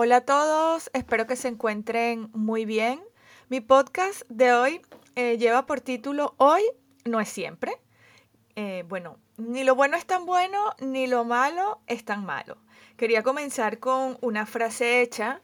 Hola a todos, espero que se encuentren muy bien. Mi podcast de hoy eh, lleva por título Hoy no es siempre. Eh, bueno, ni lo bueno es tan bueno, ni lo malo es tan malo. Quería comenzar con una frase hecha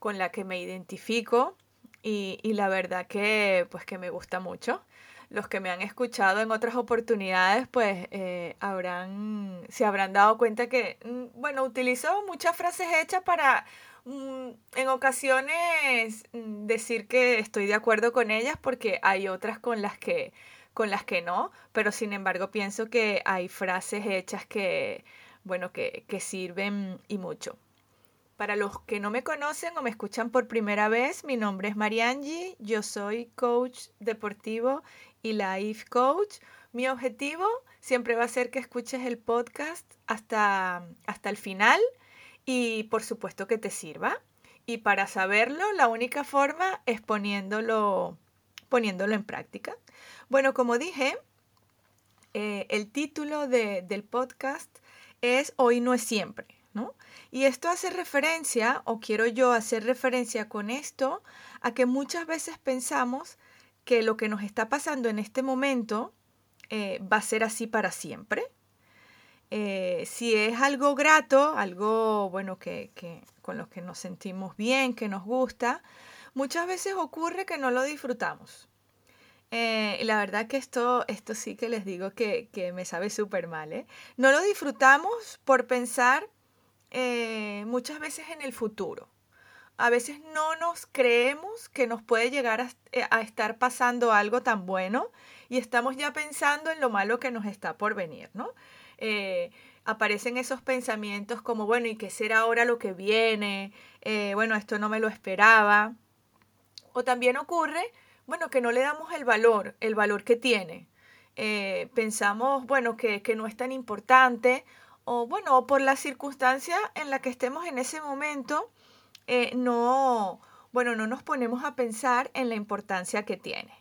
con la que me identifico y, la verdad que pues que me gusta mucho los que me han escuchado en otras oportunidades, pues eh, habrán, se habrán dado cuenta que, mm, bueno, utilizo muchas frases hechas para en ocasiones mm, decir que estoy de acuerdo con ellas porque hay otras con las que con las que no, pero sin embargo pienso que hay frases hechas que, bueno, que, que sirven y mucho. Para los que no me conocen o me escuchan por primera vez, mi nombre es Mariangi, yo soy coach deportivo y Life Coach. Mi objetivo siempre va a ser que escuches el podcast hasta, hasta el final y por supuesto que te sirva. Y para saberlo, la única forma es poniéndolo, poniéndolo en práctica. Bueno, como dije, eh, el título del podcast es Hoy no es siempre, ¿no? Y esto hace referencia, o quiero yo hacer referencia con esto, a que muchas veces pensamos que lo que nos está pasando en este momento eh, va a ser así para siempre. Eh, si es algo grato, algo bueno que, con lo que nos sentimos bien, que nos gusta, muchas veces ocurre que no lo disfrutamos. Eh, y la verdad que esto, esto sí que les digo que, me sabe súper mal. No lo disfrutamos por pensar muchas veces en el futuro a veces no nos creemos que nos puede llegar eh, a, estar pasando algo tan bueno y estamos ya pensando en lo malo que nos está por venir, ¿no? Eh, aparecen esos pensamientos como, bueno, ¿y qué será ahora lo que viene? Eh, bueno, esto no me lo esperaba. O también ocurre, bueno, que no le damos el valor, el valor que tiene. pensamos, bueno, que, que no es tan importante o, bueno, por la circunstancia en la que estemos en ese momento, eh, no, bueno, no nos ponemos a pensar en la importancia que tiene.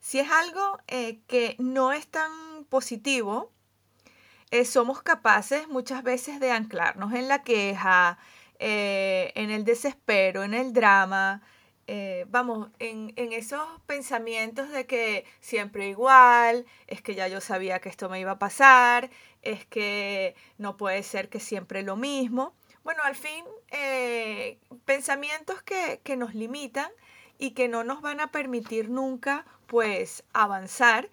Si es algo eh, que no es tan positivo, eh, somos capaces muchas veces de anclarnos en la queja, en el desespero, en el drama, vamos, en, esos pensamientos de que siempre igual, es que ya yo sabía que esto me iba a pasar, es que no puede ser que siempre lo mismo. Bueno, al fin, eh, pensamientos que, que nos limitan y que no nos van a permitir nunca, pues, avanzar,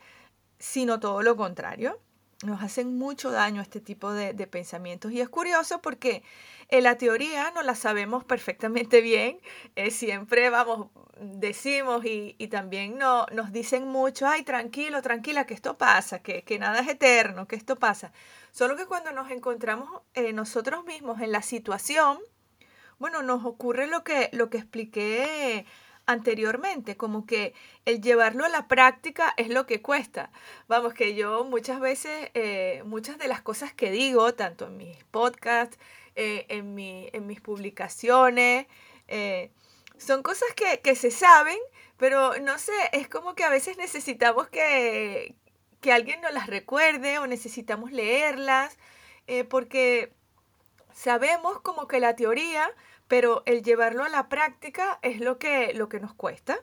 sino todo lo contrario. Nos hacen mucho daño este tipo de, de pensamientos. Y es curioso porque en la teoría no la sabemos perfectamente bien. Eh, siempre, vamos, decimos y, y, también no, nos dicen mucho, ay, tranquilo, tranquila, que esto pasa, que, que nada es eterno, que esto pasa. Solo que cuando nos encontramos eh, nosotros mismos en la situación, bueno, nos ocurre lo que, lo que expliqué anteriormente, como que el llevarlo a la práctica es lo que cuesta. Vamos, que yo muchas veces, eh, muchas de las cosas que digo, tanto en mis podcasts, eh, en, mi, en mis publicaciones, son cosas que, que se saben, pero no sé, es como que a veces necesitamos que, que alguien nos las recuerde o necesitamos leerlas, eh, porque sabemos como que la teoría, pero el llevarlo a la práctica es lo que, lo que nos cuesta.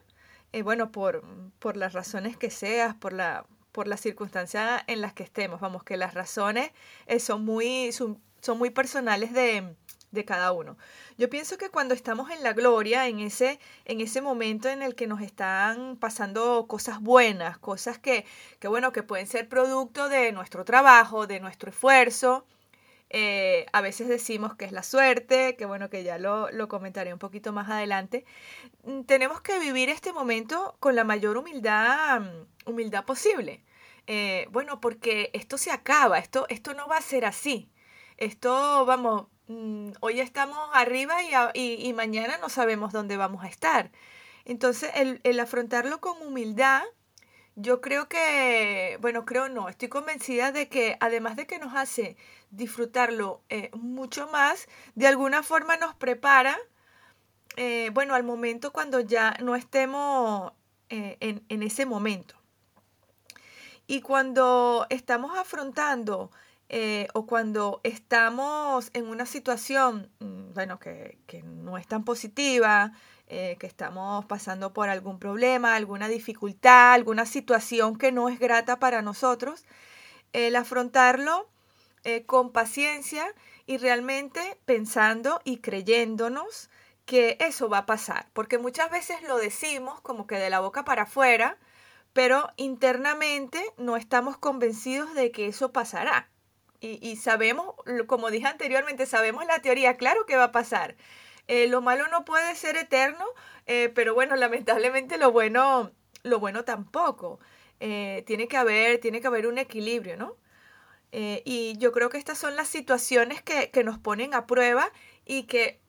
Eh, bueno, por, por, las razones que seas, por la, por la circunstancia en las que estemos. Vamos, que las razones eh, son, muy, son, son muy personales de, de cada uno. Yo pienso que cuando estamos en la gloria, en ese, en ese momento en el que nos están pasando cosas buenas, cosas que, que bueno, que pueden ser producto de nuestro trabajo, de nuestro esfuerzo, eh, a veces decimos que es la suerte, que bueno, que ya lo, lo comentaré un poquito más adelante. Mm, tenemos que vivir este momento con la mayor humildad, mm, humildad posible. Eh, bueno, porque esto se acaba, esto, esto no va a ser así. Esto, vamos, Mm, hoy estamos arriba y, mañana no sabemos dónde vamos a estar. Entonces, el, afrontarlo con humildad, yo creo que, bueno, creo no, estoy convencida de que además de que nos hace disfrutarlo eh, mucho más, de alguna forma nos prepara, eh, bueno, al momento cuando ya no estemos eh, en, en ese momento. Y cuando estamos afrontando o cuando estamos en una situación, mm, bueno, que, no es tan positiva, eh, que estamos pasando por algún problema, alguna dificultad, alguna situación que no es grata para nosotros, el afrontarlo con paciencia y realmente pensando y creyéndonos que eso va a pasar, porque muchas veces lo decimos como que de la boca para afuera, pero internamente no estamos convencidos de que eso pasará. Y, sabemos, como dije anteriormente, sabemos la teoría, claro que va a pasar. Eh, lo malo no puede ser eterno, eh, pero bueno, lamentablemente lo bueno, lo bueno tampoco. Eh, tiene que haber, tiene que haber un equilibrio, ¿no? y yo creo que estas son las situaciones que, que nos ponen a prueba y que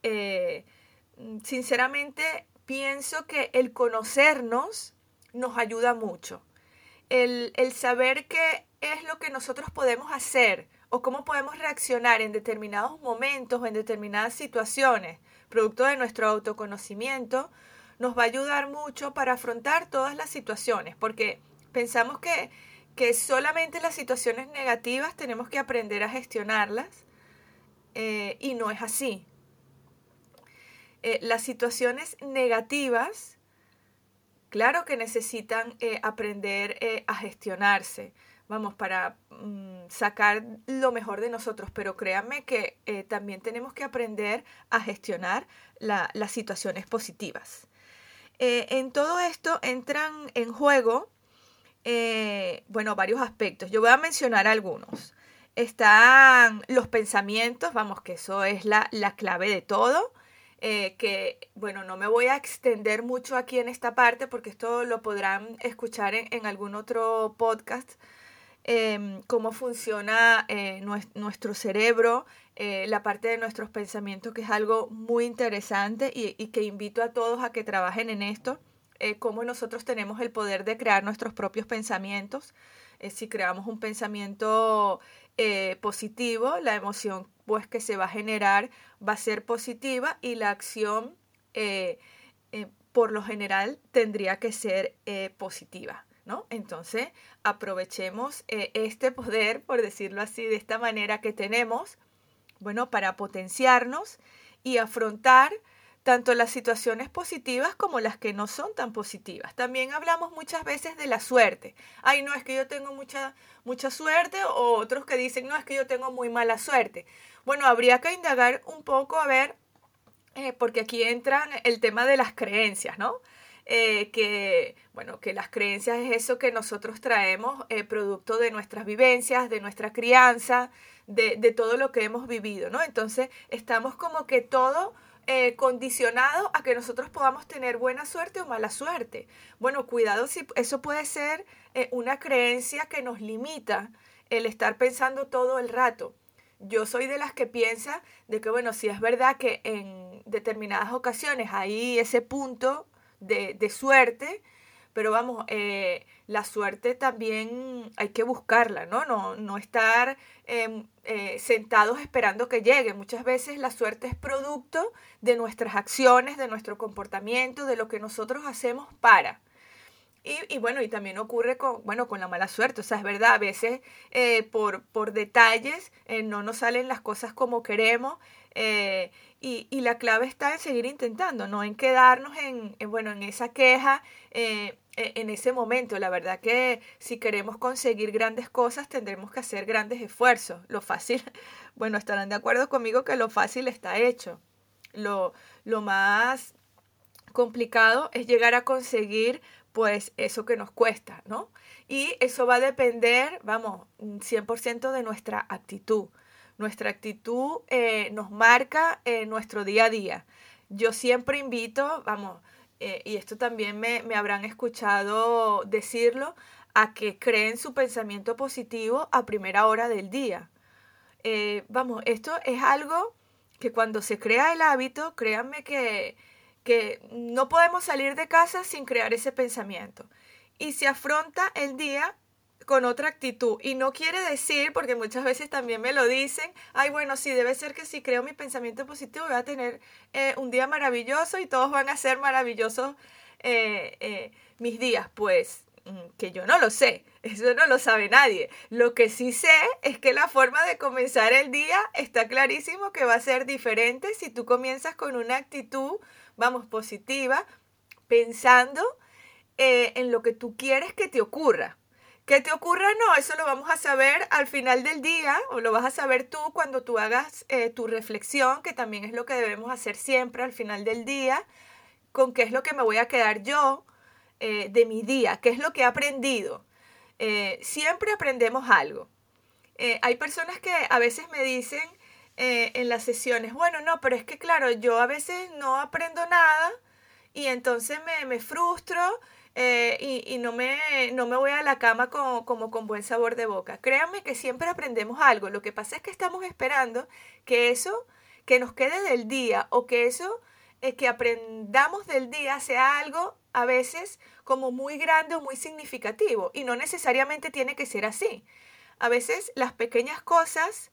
sinceramente pienso que el conocernos nos ayuda mucho. El, saber qué es lo que nosotros podemos hacer o cómo podemos reaccionar en determinados momentos o en determinadas situaciones, producto de nuestro autoconocimiento, nos va a ayudar mucho para afrontar todas las situaciones, porque pensamos que, que solamente las situaciones negativas tenemos que aprender a gestionarlas eh, y no es así. Eh, las situaciones negativas Claro que necesitan eh, aprender a gestionarse, vamos, para mm, sacar lo mejor de nosotros, pero créanme que eh, también tenemos que aprender a gestionar las situaciones positivas. en todo esto entran en juego, bueno, varios aspectos. Yo voy a mencionar algunos. Están los pensamientos, vamos, que eso es la, la clave de todo. Eh, que, bueno, no me voy a extender mucho aquí en esta parte porque esto lo podrán escuchar en, algún otro podcast, em, cómo funciona eh, nuestro cerebro, eh, la parte de nuestros pensamientos, que es algo muy interesante y, y que invito a todos a que trabajen en esto, cómo nosotros tenemos el poder de crear nuestros propios pensamientos. si creamos un pensamiento positivo, la emoción pues que se va a generar va a ser positiva y la acción eh, eh, por lo general tendría que ser eh, positiva. ¿No? Entonces aprovechemos este poder, por decirlo así, de esta manera que tenemos, bueno, para potenciarnos y afrontar tanto las situaciones positivas como las que no son tan positivas. También hablamos muchas veces de la suerte. Ay, no, es que yo tengo mucha, mucha suerte, o otros que dicen, no, es que yo tengo muy mala suerte. Bueno, habría que indagar un poco a ver, eh, porque aquí entra el tema de las creencias, ¿no? Eh, que, bueno, que las creencias es eso que nosotros traemos eh, producto de nuestras vivencias, de nuestra crianza, de, de, todo lo que hemos vivido, ¿no? Entonces, estamos como que todo condicionado a que nosotros podamos tener buena suerte o mala suerte. Bueno, cuidado si eso puede ser una creencia que nos limita el estar pensando todo el rato yo soy de las que piensa de que, bueno, si es verdad que en determinadas ocasiones hay ese punto de, suerte, pero vamos, eh, la suerte también hay que buscarla, ¿no? No, no estar em, eh, sentados esperando que llegue. Muchas veces la suerte es producto de nuestras acciones, de nuestro comportamiento, de lo que nosotros hacemos para. Y, bueno, y también ocurre con, bueno, con la mala suerte, o sea, es verdad, a veces eh, por, por detalles eh, no nos salen las cosas como queremos eh, y, la clave está en seguir intentando, no en quedarnos en, bueno, en esa queja e, en ese momento. La verdad que si queremos conseguir grandes cosas tendremos que hacer grandes esfuerzos. Lo fácil, bueno, estarán de acuerdo conmigo que lo fácil está hecho. Lo, lo más complicado es llegar a conseguir pues eso que nos cuesta, ¿no? Y eso va a depender, vamos, 100% de nuestra actitud. Nuestra actitud eh, nos marca eh, nuestro día a día. Yo siempre invito, vamos, eh, y esto también me, me, habrán escuchado decirlo, a que creen su pensamiento positivo a primera hora del día. vamos, esto es algo que cuando se crea el hábito, créanme que que no podemos salir de casa sin crear ese pensamiento. Y se afronta el día con otra actitud. Y no quiere decir, porque muchas veces también me lo dicen, ay, bueno, sí, debe ser que si creo mi pensamiento positivo voy a tener eh, un día maravilloso y todos van a ser maravillosos eh, eh, mis días. Pues mm, que yo no lo sé, eso no lo sabe nadie. Lo que sí sé es que la forma de comenzar el día está clarísimo que va a ser diferente si tú comienzas con una actitud, vamos, positiva, pensando en lo que tú quieres que te ocurra. ¿Qué te ocurra? No, eso lo vamos a saber al final del día o lo vas a saber tú cuando tú hagas eh, tu reflexión, que también es lo que debemos hacer siempre al final del día, con qué es lo que me voy a quedar yo eh, de mi día, qué es lo que he aprendido. Eh, siempre aprendemos algo. hay personas que a veces me dicen en las sesiones, bueno, no, pero es que claro, yo a veces no aprendo nada y entonces me, me frustro eh, y, no, me, no me voy a la cama con, como con buen sabor de boca. Créanme que siempre aprendemos algo. Lo que pasa es que estamos esperando que eso que nos quede del día o que eso eh, que aprendamos del día sea algo a veces como muy grande o muy significativo y no necesariamente tiene que ser así. A veces las pequeñas cosas,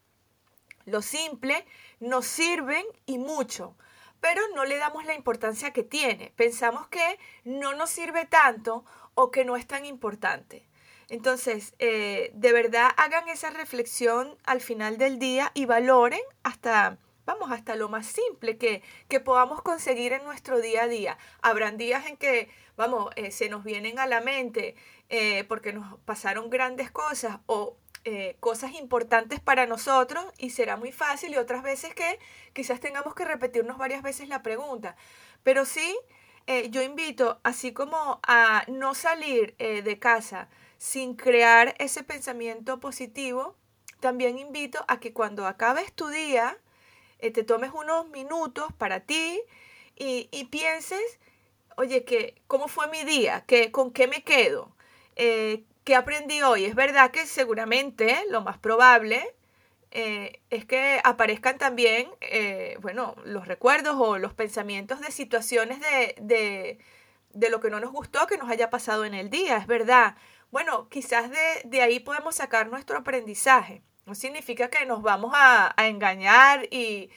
lo simple, nos sirven y mucho pero no le damos la importancia que tiene. Pensamos que no nos sirve tanto o que no es tan importante. Entonces, eh, de verdad hagan esa reflexión al final del día y valoren hasta, vamos, hasta lo más simple que, que podamos conseguir en nuestro día a día. Habrán días en que, vamos, eh, se nos vienen a la mente eh, porque nos pasaron grandes cosas o eh, cosas importantes para nosotros y será muy fácil y otras veces que quizás tengamos que repetirnos varias veces la pregunta. Pero sí, eh, yo invito, así como a no salir eh, de casa sin crear ese pensamiento positivo, también invito a que cuando acabes tu día, te tomes unos minutos para ti y, pienses, oye, que, ¿cómo fue mi día? ¿Qué, ¿Con qué me quedo? ¿Qué aprendí hoy? Es verdad que seguramente lo más probable eh, es que aparezcan también, eh, bueno, los recuerdos o los pensamientos de situaciones de, lo que no nos gustó que nos haya pasado en el día, es verdad. Bueno, quizás de, ahí podemos sacar nuestro aprendizaje. No significa que nos vamos a, engañar y,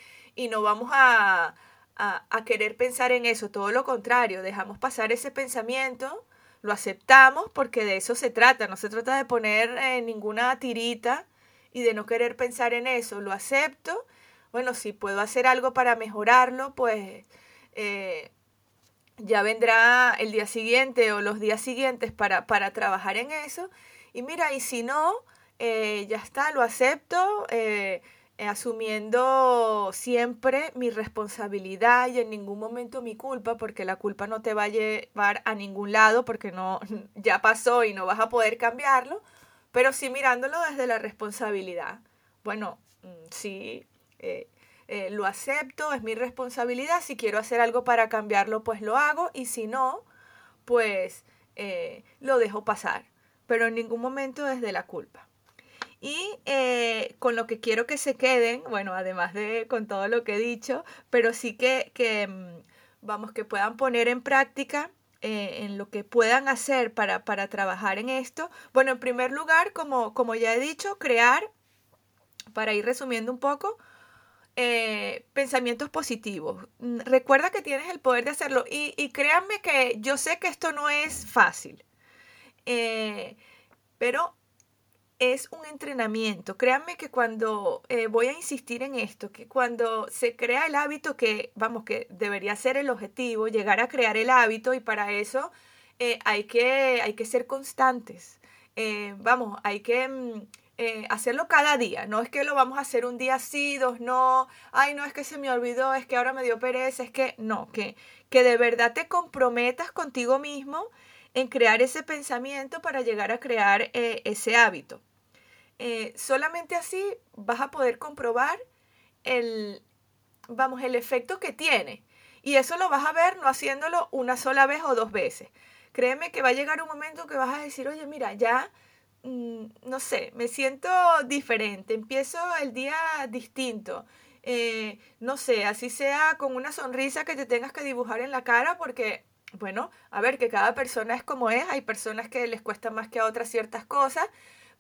no vamos a, a, querer pensar en eso, todo lo contrario, dejamos pasar ese pensamiento lo aceptamos porque de eso se trata, no se trata de poner eh, ninguna tirita y de no querer pensar en eso, lo acepto, bueno, si puedo hacer algo para mejorarlo, pues eh, ya vendrá el día siguiente o los días siguientes para, para trabajar en eso. Y mira, y si no, eh, ya está, lo acepto. Asumiendo siempre mi responsabilidad y en ningún momento mi culpa, porque la culpa no te va a llevar a ningún lado, porque no, ya pasó y no vas a poder cambiarlo, pero sí mirándolo desde la responsabilidad. Bueno, mm, sí, eh, eh, lo acepto, es mi responsabilidad, si quiero hacer algo para cambiarlo, pues lo hago, y si no, pues lo dejo pasar, pero en ningún momento desde la culpa. Y eh, con lo que quiero que se queden, bueno, además de con todo lo que he dicho, pero sí que, que mm, vamos, que puedan poner en práctica eh, en lo que puedan hacer para, para, trabajar en esto. Bueno, en primer lugar, como, como ya he dicho, crear, para ir resumiendo un poco, eh, pensamientos positivos. Mm, recuerda que tienes el poder de hacerlo y, y créanme que yo sé que esto no es fácil, pero es un entrenamiento. Créanme que cuando eh, voy a insistir en esto, que cuando se crea el hábito que, vamos, que debería ser el objetivo, llegar a crear el hábito y para eso eh, hay, que, hay que ser constantes. Eh, vamos, hay que mm, hacerlo cada día. No es que lo vamos a hacer un día sí, dos no. Ay, no es que se me olvidó, es que ahora me dio pereza, es que no, que, que de verdad te comprometas contigo mismo en crear ese pensamiento para llegar a crear ese hábito. Eh, solamente así vas a poder comprobar el, vamos, el efecto que tiene. Y eso lo vas a ver no haciéndolo una sola vez o dos veces. Créeme que va a llegar un momento que vas a decir, oye, mira, ya, mm, no sé, me siento diferente, empiezo el día distinto. Eh, no sé, así sea con una sonrisa que te tengas que dibujar en la cara porque bueno, a ver, que cada persona es como es, hay personas que les cuesta más que a otras ciertas cosas,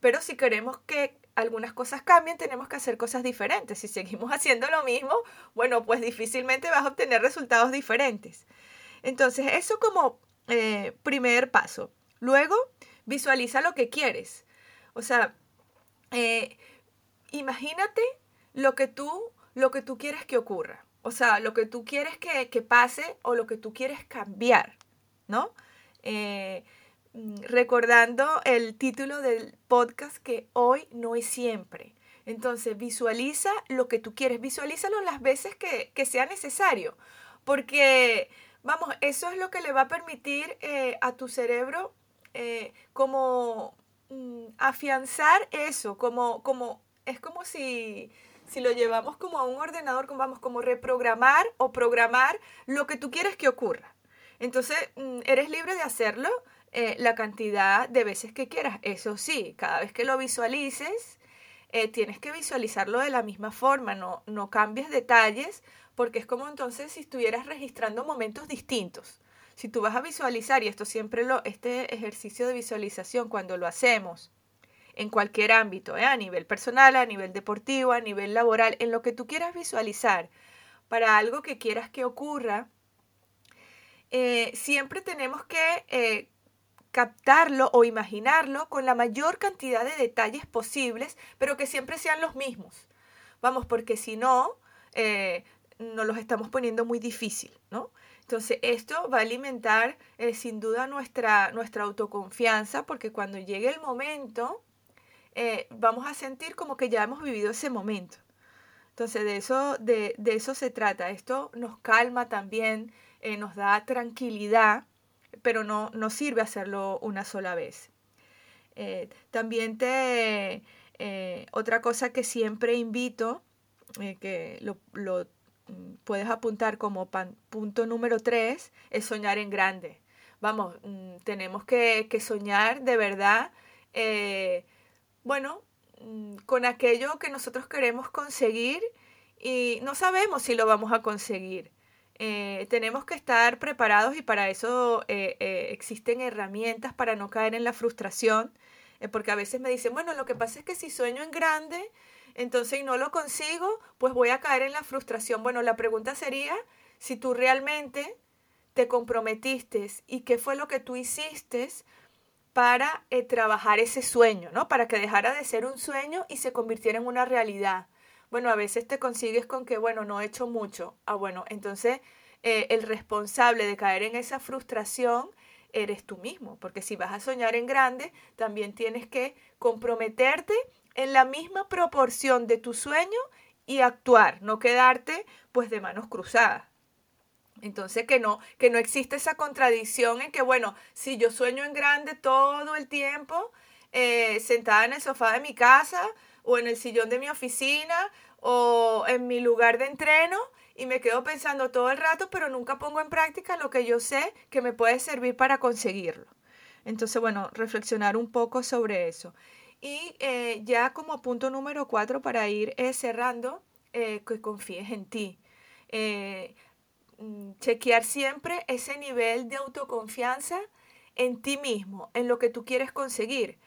pero si queremos que algunas cosas cambien, tenemos que hacer cosas diferentes. Si seguimos haciendo lo mismo, bueno, pues difícilmente vas a obtener resultados diferentes. Entonces, eso como eh, primer paso. Luego, visualiza lo que quieres. O sea, imagínate lo que tú, lo que tú quieres que ocurra. O sea, lo que tú quieres que, pase o lo que tú quieres cambiar, ¿no? Eh, recordando el título del podcast que hoy no es siempre. Entonces, visualiza lo que tú quieres, visualízalo las veces que, sea necesario, porque, vamos, eso es lo que le va a permitir eh, a tu cerebro eh, como mm, afianzar eso, como, como, es como si si lo llevamos como a un ordenador, como vamos como reprogramar o programar lo que tú quieres que ocurra. Entonces, mm, eres libre de hacerlo eh, la cantidad de veces que quieras. Eso sí, cada vez que lo visualices, eh, tienes que visualizarlo de la misma forma, no, no cambies detalles, porque es como entonces si estuvieras registrando momentos distintos. Si tú vas a visualizar, y esto siempre lo, este ejercicio de visualización, cuando lo hacemos, en cualquier ámbito, ¿eh? a nivel personal, a nivel deportivo, a nivel laboral, en lo que tú quieras visualizar, para algo que quieras que ocurra, siempre tenemos que captarlo o imaginarlo con la mayor cantidad de detalles posibles, pero que siempre sean los mismos. Vamos, porque si no, nos los estamos poniendo muy difícil, ¿no? Entonces, esto va a alimentar sin duda nuestra, nuestra autoconfianza, porque cuando llegue el momento, eh, vamos a sentir como que ya hemos vivido ese momento. Entonces, de eso, de, eso se trata. Esto nos calma también, eh, nos da tranquilidad, pero no, no sirve hacerlo una sola vez. Eh, también te, otra cosa que siempre invito, que lo, mm, puedes apuntar como punto número tres, es soñar en grande. Vamos, mm, tenemos que, que, soñar de verdad bueno, mm, con aquello que nosotros queremos conseguir y no sabemos si lo vamos a conseguir. Eh, tenemos que estar preparados y para eso eh, eh, existen herramientas para no caer en la frustración, porque a veces me dicen, bueno, lo que pasa es que si sueño en grande, entonces y no lo consigo, pues voy a caer en la frustración. Bueno, la pregunta sería si tú realmente te comprometiste y qué fue lo que tú hiciste para eh, trabajar ese sueño, ¿no? Para que dejara de ser un sueño y se convirtiera en una realidad. Bueno, a veces te consigues con que, bueno, no he hecho mucho. Ah, bueno, entonces eh, el responsable de caer en esa frustración eres tú mismo, porque si vas a soñar en grande, también tienes que comprometerte en la misma proporción de tu sueño y actuar, no quedarte pues de manos cruzadas. Entonces que no, que no existe esa contradicción en que, bueno, si yo sueño en grande todo el tiempo, eh, sentada en el sofá de mi casa o en el sillón de mi oficina o en mi lugar de entreno y me quedo pensando todo el rato, pero nunca pongo en práctica lo que yo sé que me puede servir para conseguirlo. Entonces, bueno, reflexionar un poco sobre eso. Y eh, ya como punto número cuatro para ir eh, cerrando, que confíes en ti. Mm, chequear siempre ese nivel de autoconfianza en ti mismo, en lo que tú quieres conseguir.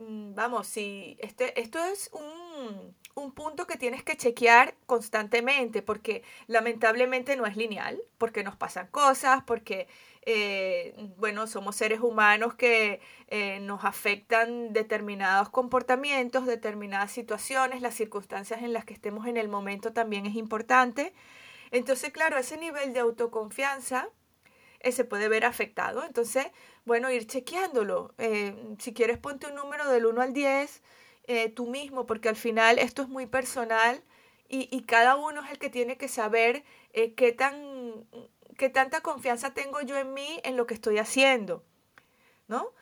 Mm, vamos, si este, esto es un, un punto que tienes que chequear constantemente, porque lamentablemente no es lineal, porque nos pasan cosas, porque, eh, bueno, somos seres humanos que eh, nos afectan determinados comportamientos, determinadas situaciones, las circunstancias en las que estemos en el momento también es importante. Entonces, claro, ese nivel de autoconfianza eh, se puede ver afectado. Entonces, bueno, ir chequeándolo. Eh, si quieres, ponte un número del 1 al 10 eh, tú mismo, porque al final esto es muy personal y, y cada uno es el que tiene que saber qué, tan, qué tanta confianza tengo yo en mí, en lo que estoy haciendo, ¿no?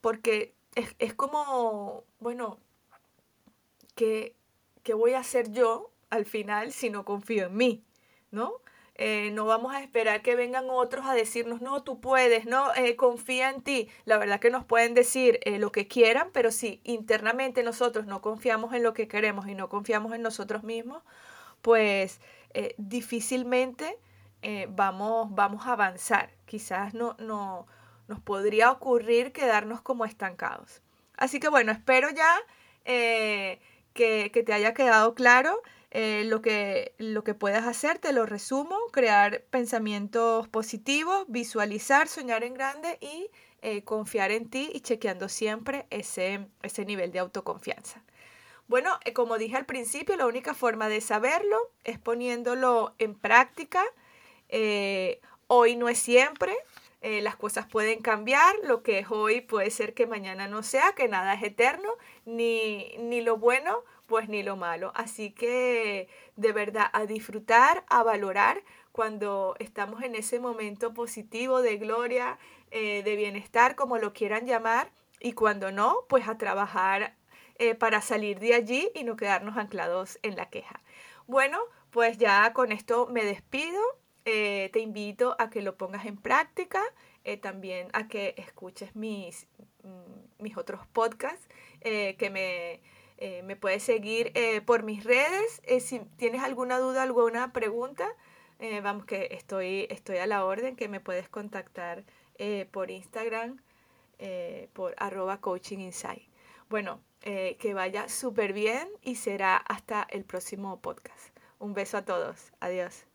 porque es, es, como, bueno, ¿qué, ¿qué voy a hacer yo al final si no confío en mí, ¿no? Eh, no vamos a esperar que vengan otros a decirnos, no, tú puedes, no, eh, confía en ti. La verdad que nos pueden decir eh, lo que quieran, pero si internamente nosotros no confiamos en lo que queremos y no confiamos en nosotros mismos, pues difícilmente vamos, vamos a avanzar. Quizás no, no, nos podría ocurrir quedarnos como estancados. Así que bueno, espero ya que, que te haya quedado claro. Lo, que, lo que puedas hacer, te lo resumo, crear pensamientos positivos, visualizar, soñar en grande y confiar en ti y chequeando siempre ese, ese nivel de autoconfianza. Bueno, como dije al principio, la única forma de saberlo es poniéndolo en práctica. hoy no es siempre, eh, las cosas pueden cambiar, lo que es hoy puede ser que mañana no sea, que nada es eterno, ni, ni lo bueno, pues ni lo malo. Así que de verdad a disfrutar, a valorar cuando estamos en ese momento positivo de gloria, eh, de bienestar, como lo quieran llamar, y cuando no, pues a trabajar eh, para salir de allí y no quedarnos anclados en la queja. Bueno, pues ya con esto me despido. Eh, te invito a que lo pongas en práctica, también a que escuches mis, mm, mis otros podcasts, que me, me, puedes seguir por mis redes. si tienes alguna duda, alguna pregunta, vamos que estoy, estoy a la orden, que me puedes contactar por Instagram, por arroba coaching. Bueno, que vaya súper bien y será hasta el próximo podcast. Un beso a todos. Adiós.